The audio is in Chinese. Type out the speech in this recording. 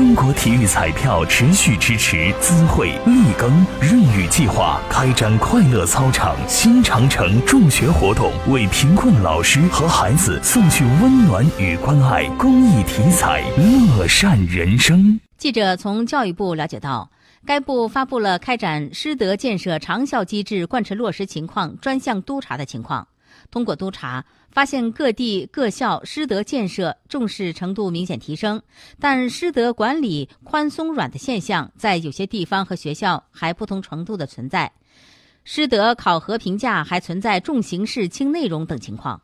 中国体育彩票持续支持资惠立耕润雨计划，开展快乐操场新长城助学活动，为贫困老师和孩子送去温暖与关爱。公益体彩，乐善人生。记者从教育部了解到，该部发布了开展师德建设长效机制贯彻落实情况专项督查的情况。通过督查，发现各地各校师德建设重视程度明显提升，但师德管理宽松软的现象在有些地方和学校还不同程度的存在，师德考核评价还存在重形式轻内容等情况。